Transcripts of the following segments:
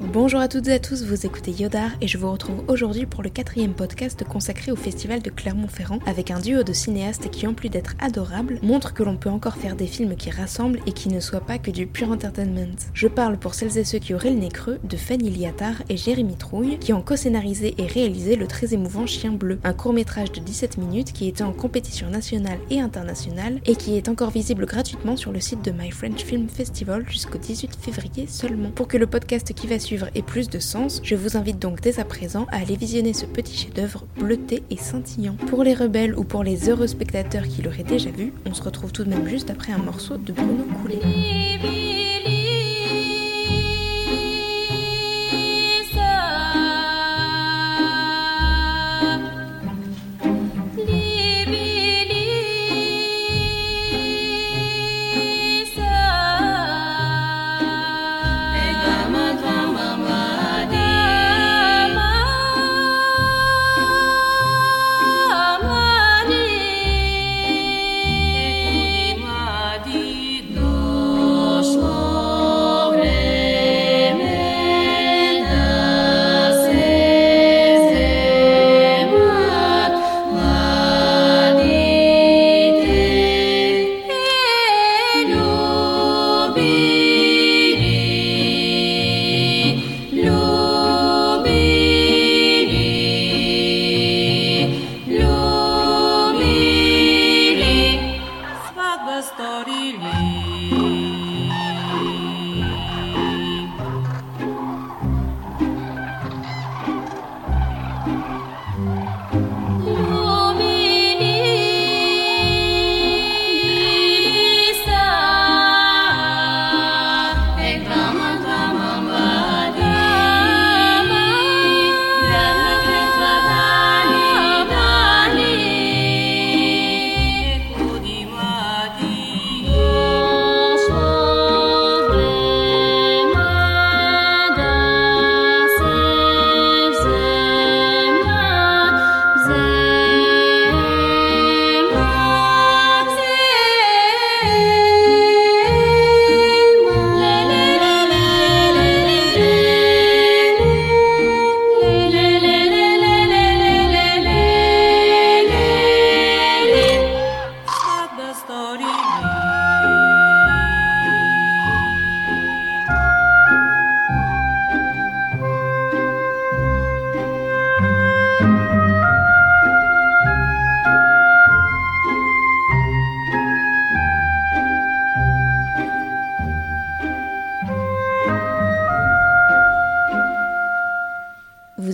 Bonjour à toutes et à tous, vous écoutez Yodar et je vous retrouve aujourd'hui pour le quatrième podcast consacré au festival de Clermont-Ferrand avec un duo de cinéastes qui, en plus d'être adorables, montrent que l'on peut encore faire des films qui rassemblent et qui ne soient pas que du pur entertainment. Je parle pour celles et ceux qui auraient le nez creux de Fanny Liattard et Jérémy Trouille qui ont co-scénarisé et réalisé le très émouvant Chien Bleu, un court métrage de 17 minutes qui était en compétition nationale et internationale et qui est encore visible gratuitement sur le site de My French Film Festival jusqu'au 18 février seulement. Pour que le podcast qui va suivre ait plus de sens, je vous invite donc dès à présent à aller visionner ce petit chef-d'œuvre bleuté et scintillant. Pour les rebelles ou pour les heureux spectateurs qui l'auraient déjà vu, on se retrouve tout de même juste après un morceau de Bruno Coulet.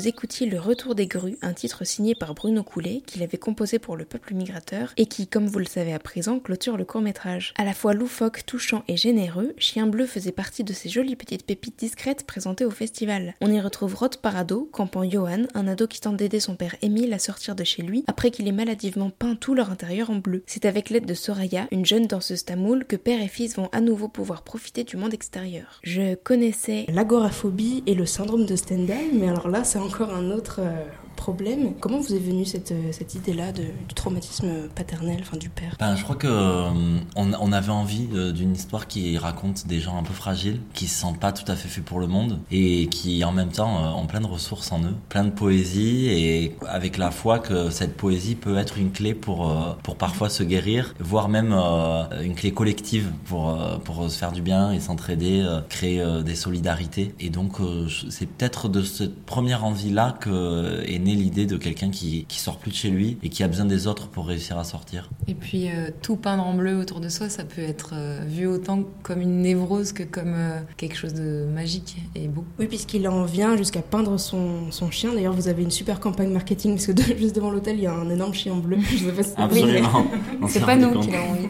Écoutiez Le Retour des grues, un titre signé par Bruno Coulet, qu'il avait composé pour le peuple migrateur, et qui, comme vous le savez à présent, clôture le court-métrage. À la fois loufoque, touchant et généreux, Chien Bleu faisait partie de ces jolies petites pépites discrètes présentées au festival. On y retrouve Rod Parado, campant Johan, un ado qui tente d'aider son père Émile à sortir de chez lui, après qu'il ait maladivement peint tout leur intérieur en bleu. C'est avec l'aide de Soraya, une jeune danseuse tamoule, que père et fils vont à nouveau pouvoir profiter du monde extérieur. Je connaissais l'agoraphobie et le syndrome de Stendhal, mais alors là, c'est encore un autre euh, problème. Comment vous est venue cette, euh, cette idée-là du traumatisme paternel, enfin du père? Ben, Je crois que euh, on, avait envie d'une histoire qui raconte des gens un peu fragiles, qui se sentent pas tout à fait faits pour le monde et qui en même temps ont plein de ressources en eux, plein de poésie et avec la foi que cette poésie peut être une clé pour, pour parfois se guérir, voire même une clé collective pour, pour se faire du bien et s'entraider, créer des solidarités. Et donc c'est peut-être de cette première envie-là que est née l'idée de quelqu'un qui, qui sort plus de chez lui et qui a besoin des autres pour réussir à sortir. Et puis euh, tout peindre en bleu autour de soi, ça peut être euh, vu autant comme une névrose que comme euh, quelque chose de magique et beau. Oui, puisqu'il en vient jusqu'à peindre son, son chien. D'ailleurs, vous avez une super campagne marketing parce que juste devant l'hôtel, il y a un énorme chien bleu. Je pas Absolument. c'est pas nous qui l'avons mis.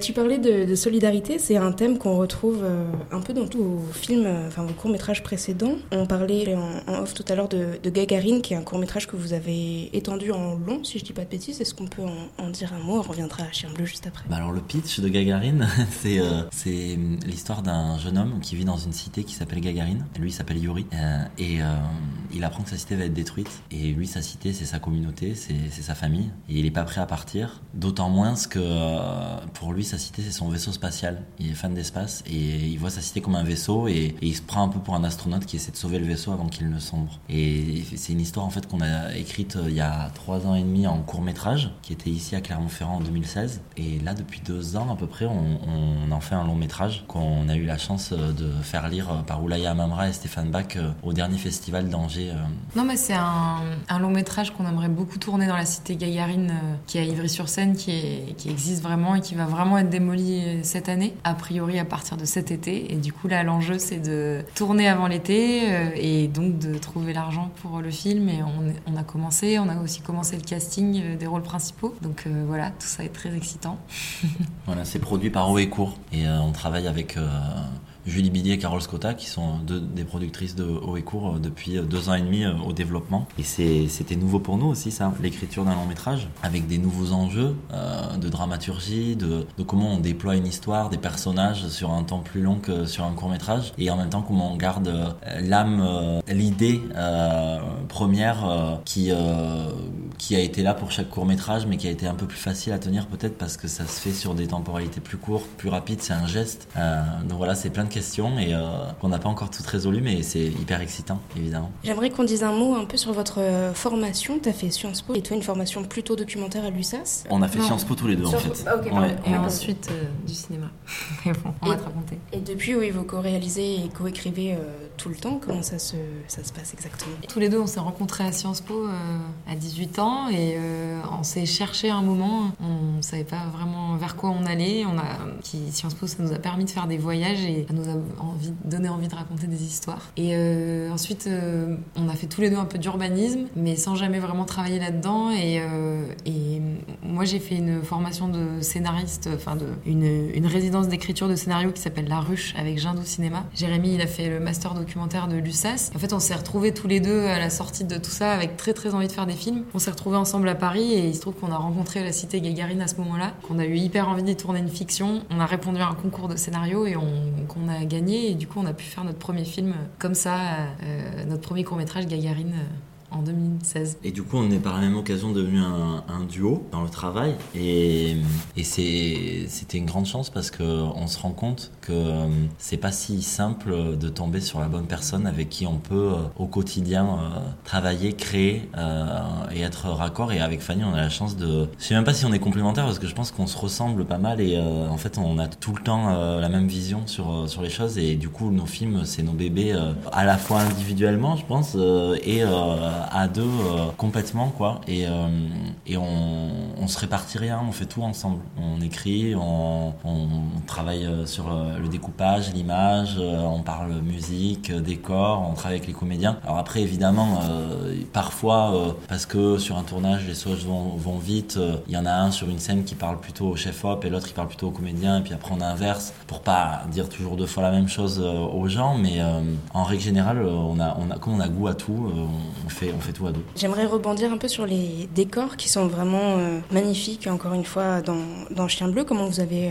Tu parlais de, solidarité, c'est un thème qu'on retrouve un peu dans tous vos films, enfin vos courts métrages précédents. On parlait en, off tout à l'heure de de, Gagarine, qui est un court métrage que vous avez étendu en long, si je dis pas de bêtises. Est-ce qu'on peut en, dire un mot? On reviendra à Chien Bleu juste après. Bah alors le pitch de Gagarine, c'est euh, c'est l'histoire d'un jeune homme qui vit dans une cité qui s'appelle Gagarine. Lui, il s'appelle Yuri. Euh, et euh, il apprend que sa cité va être détruite. Et lui, sa cité, c'est sa communauté, c'est sa famille. Et il est pas prêt à partir. D'autant moins que pour lui, sa cité, c'est son vaisseau spatial. Il est fan d'espace et il voit sa cité comme un vaisseau et, il se prend un peu pour un astronaute qui essaie de sauver le vaisseau avant qu'il ne sombre. Et c'est une histoire en fait qu'on a écrite il y a trois ans et demi en court métrage, qui était ici à Clermont-Ferrand en 2016. Et là, depuis deux ans à peu près, on, en fait un long métrage qu'on a eu la chance de faire lire par Oulaya Amamra et Stéphane Bach au dernier festival d'Angers. Non, mais c'est un, long métrage qu'on aimerait beaucoup tourner dans la cité Gagarine qui est à Ivry-sur-Seine, qui existe vraiment et qui va vraiment être démoli cette année, a priori à partir de cet été. Et du coup, là, l'enjeu, c'est de tourner avant l'été et donc de trouver l'argent pour le film. Et on, a commencé, on a aussi commencé le casting des rôles principaux. Donc euh, voilà, tout ça est très excitant. voilà, c'est produit par Haut et euh, on travaille avec euh, Julie Billier et Carole Scotta, qui sont deux des productrices de Haut et Court euh, depuis euh, deux ans et demi euh, au développement. Et c'était nouveau pour nous aussi, ça, l'écriture d'un long métrage, avec des nouveaux enjeux de dramaturgie, de, comment on déploie une histoire, des personnages sur un temps plus long que sur un court métrage, et en même temps comment on garde l'âme, l'idée première qui, qui a été là pour chaque court métrage, mais qui a été un peu plus facile à tenir peut-être parce que ça se fait sur des temporalités plus courtes, plus rapides, c'est un geste. donc voilà, c'est plein de questions et euh, qu'on n'a pas encore toutes résolues, mais c'est hyper excitant, évidemment. J'aimerais qu'on dise un mot un peu sur votre euh, formation. Tu as fait Sciences Po et toi une formation plutôt documentaire à l'USAS? On a fait non. Sciences Po tous les deux Sur... en fait. Ah, okay, ouais. Et ensuite euh, du cinéma. mais bon, on et, va te raconter. Et depuis, oui, vous co-réalisez et co-écrivez euh, tout le temps. Comment ça se, ça se passe exactement? Tous les deux, on s'est rencontrés à Sciences Po euh, à 18 ans et on s'est cherché un moment. On ne savait pas vraiment vers quoi on allait. On a, qui, Sciences Po, ça nous a permis de faire des voyages et ça nous a donné envie de raconter des histoires. Et euh, ensuite, euh, on a fait tous les deux un peu d'urbanisme, mais sans jamais vraiment travailler là-dedans. Euh, et, moi, j'ai fait une formation de scénariste, enfin, une, résidence d'écriture de scénario qui s'appelle La Ruche avec Jindou Cinéma. Jérémy, il a fait le master documentaire de l'USAS. En fait, on s'est retrouvés tous les deux à la sortie de tout ça avec très très envie de faire des films. On s'est retrouvés ensemble à Paris et il se trouve qu'on a rencontré la cité Gagarine à ce moment-là, qu'on a eu hyper envie d'y tourner une fiction. On a répondu à un concours de scénario et on, qu'on a gagné et du coup on a pu faire notre premier film comme ça, euh, notre premier court métrage Gagarine en 2016. Et du coup, on est par la même occasion devenu un, duo dans le travail. Et, c'était une grande chance parce qu'on se rend compte que euh, c'est pas si simple de tomber sur la bonne personne avec qui on peut euh, au quotidien euh, travailler, créer et être raccord. Et avec Fanny, on a la chance de. Je sais même pas si on est complémentaires parce que je pense qu'on se ressemble pas mal et en fait, on a tout le temps la même vision sur les choses. Et du coup, nos films, c'est nos bébés à la fois individuellement, je pense, et à deux euh, complètement quoi. Et, euh, et on, on, se répartit rien on fait tout ensemble. On écrit on, travaille sur le découpage l'image on parle musique décor on travaille avec les comédiens. Alors après évidemment euh, parfois parce que sur un tournage les choses vont, vont vite il y en a un sur une scène qui parle plutôt au chef op et l'autre qui parle plutôt au comédien et puis après on inverse pour pas dire toujours deux fois la même chose aux gens. Mais en règle générale on a, on a comme on a goût à tout on fait on fait tout à deux. J'aimerais rebondir un peu sur les décors qui sont vraiment euh, magnifiques, encore une fois, dans, dans Chien Bleu. Comment vous avez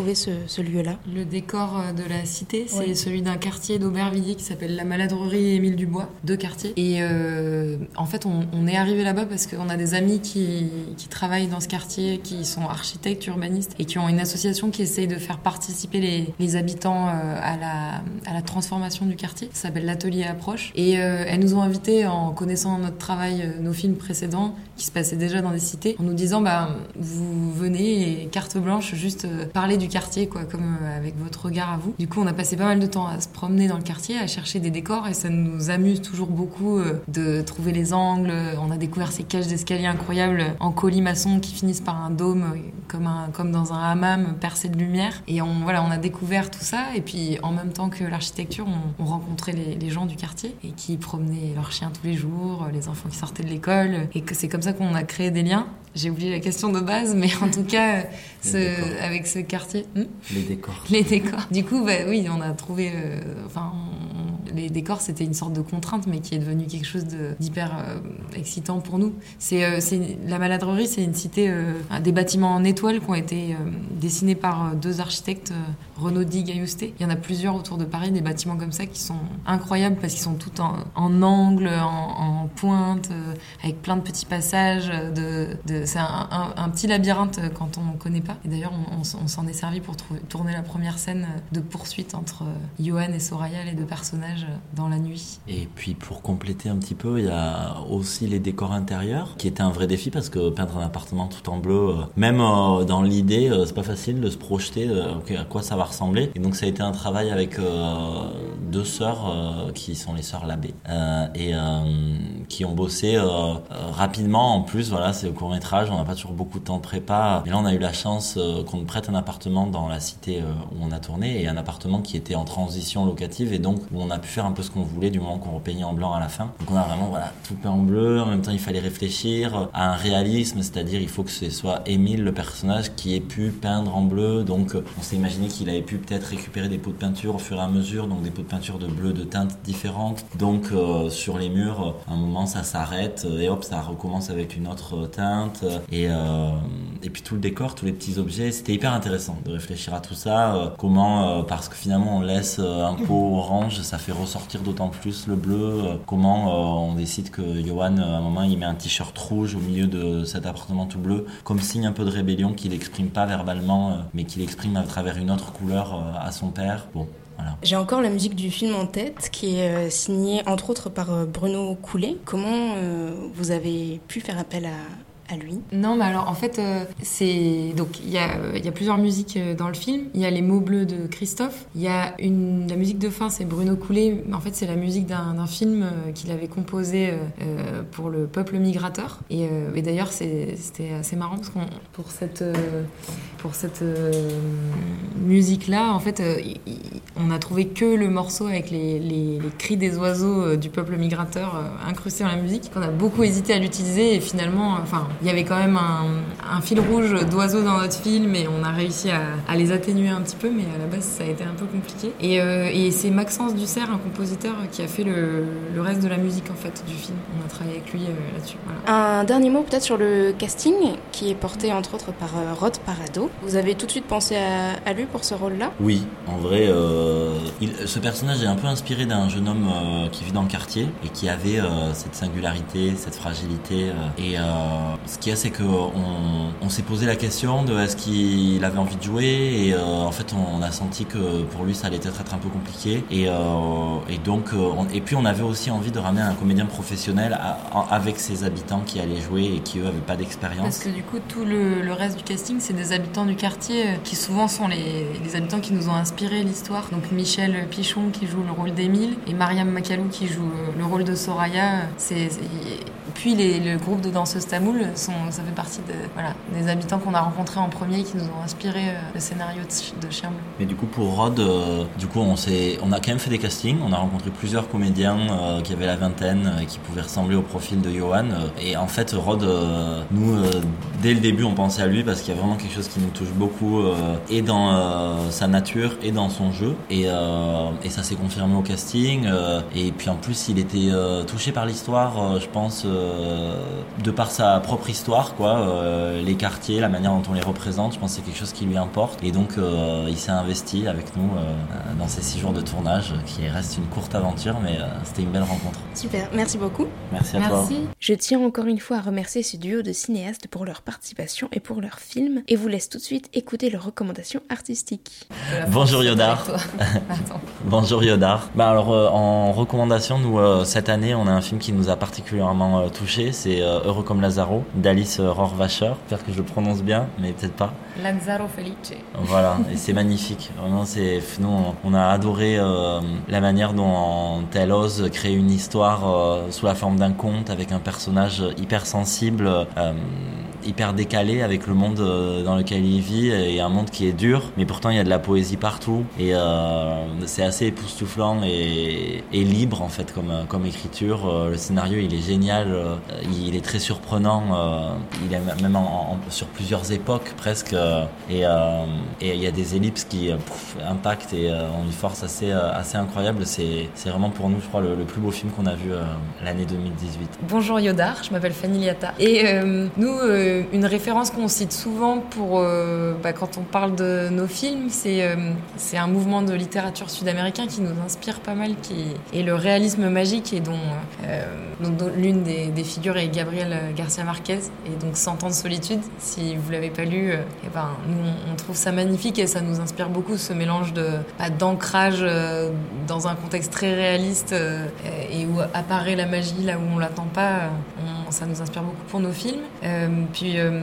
euh, ce, ce lieu-là Le décor de la cité, c'est celui d'un quartier d'Aubervilliers qui s'appelle la Maladrerie Émile Dubois, deux quartiers. Et euh, en fait, on, on est arrivé là-bas parce qu'on a des amis qui, qui travaillent dans ce quartier, qui sont architectes, urbanistes et qui ont une association qui essaye de faire participer les, les habitants euh, à, la, à la transformation du quartier. Ça s'appelle l'atelier Approche. Et euh, elles nous ont invités en connaissant notre travail, nos films précédents qui se passaient déjà dans des cités, en nous disant bah, vous venez et carte blanche, juste parler du quartier, quoi, comme avec votre regard à vous. Du coup, on a passé pas mal de temps à se promener dans le quartier, à chercher des décors, et ça nous amuse toujours beaucoup de trouver les angles. On a découvert ces cages d'escalier incroyables en colimaçon qui finissent par un dôme, comme, un, comme dans un hammam percé de lumière. Et on, voilà, on a découvert tout ça, et puis en même temps que l'architecture, on, on rencontrait les, les, gens du quartier, et qui promenaient leurs chiens tous les jours, les enfants qui sortaient de l'école, et que c'est comme ça qu'on a créé des liens. J'ai oublié la question de base, mais en tout cas, ce, avec ce quartier. Hmm les décors. Les décors. Du coup, bah, oui, on a trouvé. Euh, enfin, les décors c'était une sorte de contrainte, mais qui est devenu quelque chose d'hyper excitant pour nous. C'est la maladrerie, c'est une cité, des bâtiments en étoiles qui ont été dessinés par deux architectes, Renaud Dig et Il y en a plusieurs autour de Paris, des bâtiments comme ça qui sont incroyables parce qu'ils sont tout en, en angle, en, pointe, avec plein de petits passages. C'est un, petit labyrinthe quand on ne connaît pas. Et d'ailleurs, on, on s'en est servi pour tourner la première scène de poursuite entre Johan et Soraya, les deux personnages, dans la nuit. Et puis pour compléter un petit peu, il y a aussi les décors intérieurs, qui étaient un vrai défi parce que peindre un appartement tout en bleu, euh, même euh, dans l'idée, euh, c'est pas facile de se projeter à quoi ça va ressembler. Et donc ça a été un travail avec deux sœurs qui sont les sœurs Labbé et qui ont bossé rapidement. En plus, voilà, c'est le court métrage, on n'a pas toujours beaucoup de temps de prépa. Et là, on a eu la chance qu'on nous prête un appartement dans la cité où on a tourné et un appartement qui était en transition locative et donc où on a pu un peu ce qu'on voulait du moment qu'on repeignait en blanc à la fin. Donc on a vraiment voilà tout peint en bleu. En même temps, il fallait réfléchir à un réalisme, c'est-à-dire il faut que ce soit Émile le personnage qui ait pu peindre en bleu. Donc on s'est imaginé qu'il avait pu peut-être récupérer des pots de peinture au fur et à mesure, donc des pots de peinture de bleu de teintes différentes. Donc euh, sur les murs, à un moment ça s'arrête et hop ça recommence avec une autre teinte et euh, et puis tout le décor, tous les petits objets. C'était hyper intéressant de réfléchir à tout ça. Euh, comment parce que finalement on laisse un pot orange, ça fait ressortir d'autant plus le bleu. comment on décide que Johan à un moment il met un t-shirt rouge au milieu de cet appartement tout bleu comme signe un peu de rébellion qu'il n'exprime pas verbalement mais qu'il exprime à travers une autre couleur à son père. Bon, voilà. J'ai encore la musique du film en tête, qui est signée entre autres par Bruno Coulet. Comment vous avez pu faire appel à, Non, mais alors en fait, euh, c'est donc il y, a, a plusieurs musiques euh, dans le film. Il y a les mots bleus de Christophe. Il y a une la musique de fin, c'est Bruno Coulet. En fait, c'est la musique d'un film euh, qu'il avait composé pour le peuple migrateur. Et, d'ailleurs, c'était assez marrant parce qu'on pour cette pour cette musique là, en fait, on a trouvé que le morceau avec les, les, cris des oiseaux du peuple migrateur incrusté dans la musique. On a beaucoup hésité à l'utiliser et finalement, enfin il y avait quand même un, fil rouge d'oiseaux dans notre film et on a réussi à, les atténuer un petit peu, mais à la base ça a été un peu compliqué. Et, euh, c'est Maxence Dussert, un compositeur, qui a fait le, reste de la musique en fait du film. On a travaillé avec lui euh, là-dessus. Un dernier mot peut-être sur le casting qui est porté entre autres par euh, Rod Parado. Vous avez tout de suite pensé à, lui pour ce rôle-là? Oui, en vrai, ce personnage est un peu inspiré d'un jeune homme qui vit dans le quartier et qui avait cette singularité, cette fragilité et ce qu'il y a, c'est qu'on on, s'est posé la question de est-ce qu'il avait envie de jouer et euh, en fait on a senti que pour lui ça allait être un peu compliqué et, euh, donc euh, et puis on avait aussi envie de ramener un comédien professionnel avec ses habitants qui allaient jouer et qui eux n'avaient pas d'expérience. Parce que du coup tout le, reste du casting c'est des habitants du quartier qui souvent sont les, les habitants qui nous ont inspiré l'histoire. Donc Michel Pichon qui joue le rôle d'Émile et Mariam Macalou qui joue le rôle de Soraya. C'est puis le groupe de danseuses tamoules ça fait partie de, des habitants qu'on a rencontrés en premier qui nous ont inspiré euh, le scénario de, Bleu. Mais du coup, pour Rod, euh, du coup, on, on a quand même fait des castings. On a rencontré plusieurs comédiens euh, qui avaient la vingtaine et qui pouvaient ressembler au profil de Johan. et en fait, Rod, nous, dès le début, on pensait à lui parce qu'il y a vraiment quelque chose qui nous touche beaucoup et dans sa nature et dans son jeu. Et ça s'est confirmé au casting. et puis en plus, il était touché par l'histoire, je pense, de par sa propre histoire, quoi, euh, les quartiers, la manière dont on les représente. Je pense que c'est quelque chose qui lui importe. Et donc, euh, il s'est investi avec nous euh, dans ces six jours de tournage, qui reste une courte aventure, mais c'était une belle rencontre. Super, merci beaucoup. Merci à merci. toi. Je tiens encore une fois à remercier ce duo de cinéastes pour leur participation et pour leur film, et vous laisse tout de suite écouter leurs recommandations artistiques. Bonjour Yodar. Bonjour Yodar. Bah alors, en recommandation, nous cette année, on a un film qui nous a particulièrement touché, c'est Heureux comme Lazaro d'Alice Rohrwacher. J'espère que je le prononce bien, mais peut-être pas. Lazzaro Felice. Voilà, et c'est magnifique. Vraiment, c'est nous, on a adoré euh, la manière dont elle ose créer une histoire euh, sous la forme d'un conte avec un personnage hyper sensible. Euh, hyper décalé avec le monde dans lequel il vit et un monde qui est dur, mais pourtant il y a de la poésie partout et c'est assez époustouflant et, libre en fait comme, comme écriture. le scénario il est génial, il est très surprenant, il est même sur plusieurs époques presque et il y a des ellipses qui impactent et ont une force assez, assez incroyable. C'est vraiment pour nous, je crois, le, plus beau film qu'on a vu l'année 2018. Bonjour Yodar, je m'appelle Fanny Liata. Et euh, nous, euh, une référence qu'on cite souvent pour euh, bah, quand on parle de nos films, c'est c'est un mouvement de littérature sud-américain qui nous inspire pas mal, qui est le réalisme magique et dont, l'une des, figures est Gabriel Garcia Marquez et donc Cent ans de solitude. Si vous l'avez pas lu, eh ben, nous on trouve ça magnifique et ça nous inspire beaucoup ce mélange bah, d'ancrage dans un contexte très réaliste et où apparaît la magie là où on l'attend pas. Ça nous inspire beaucoup pour nos films. Euh, puis euh,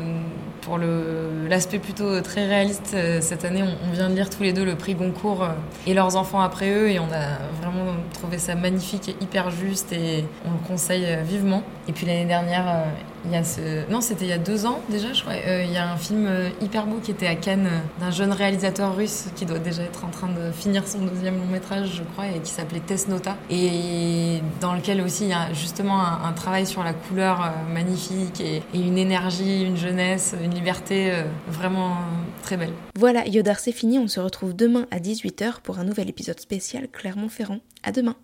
pour l'aspect plutôt très réaliste, euh, cette année, on, vient de lire tous les deux le prix Goncourt et leurs enfants après eux, et on a vraiment trouvé ça magnifique et hyper juste, et on le conseille vivement. Et puis l'année dernière, il y a ce... Non, c'était il y a deux ans déjà, je crois. Euh, il y a un film euh, hyper beau qui était à Cannes euh, d'un jeune réalisateur russe qui doit déjà être en train de finir son deuxième long métrage, je crois, et qui s'appelait Tesnota. Et dans lequel aussi il y a justement un, travail sur la couleur magnifique et, une énergie, une jeunesse, une liberté vraiment très belle. Voilà, Yodar, c'est fini. On se retrouve demain à 18h pour un nouvel épisode spécial Clermont-Ferrand. À demain.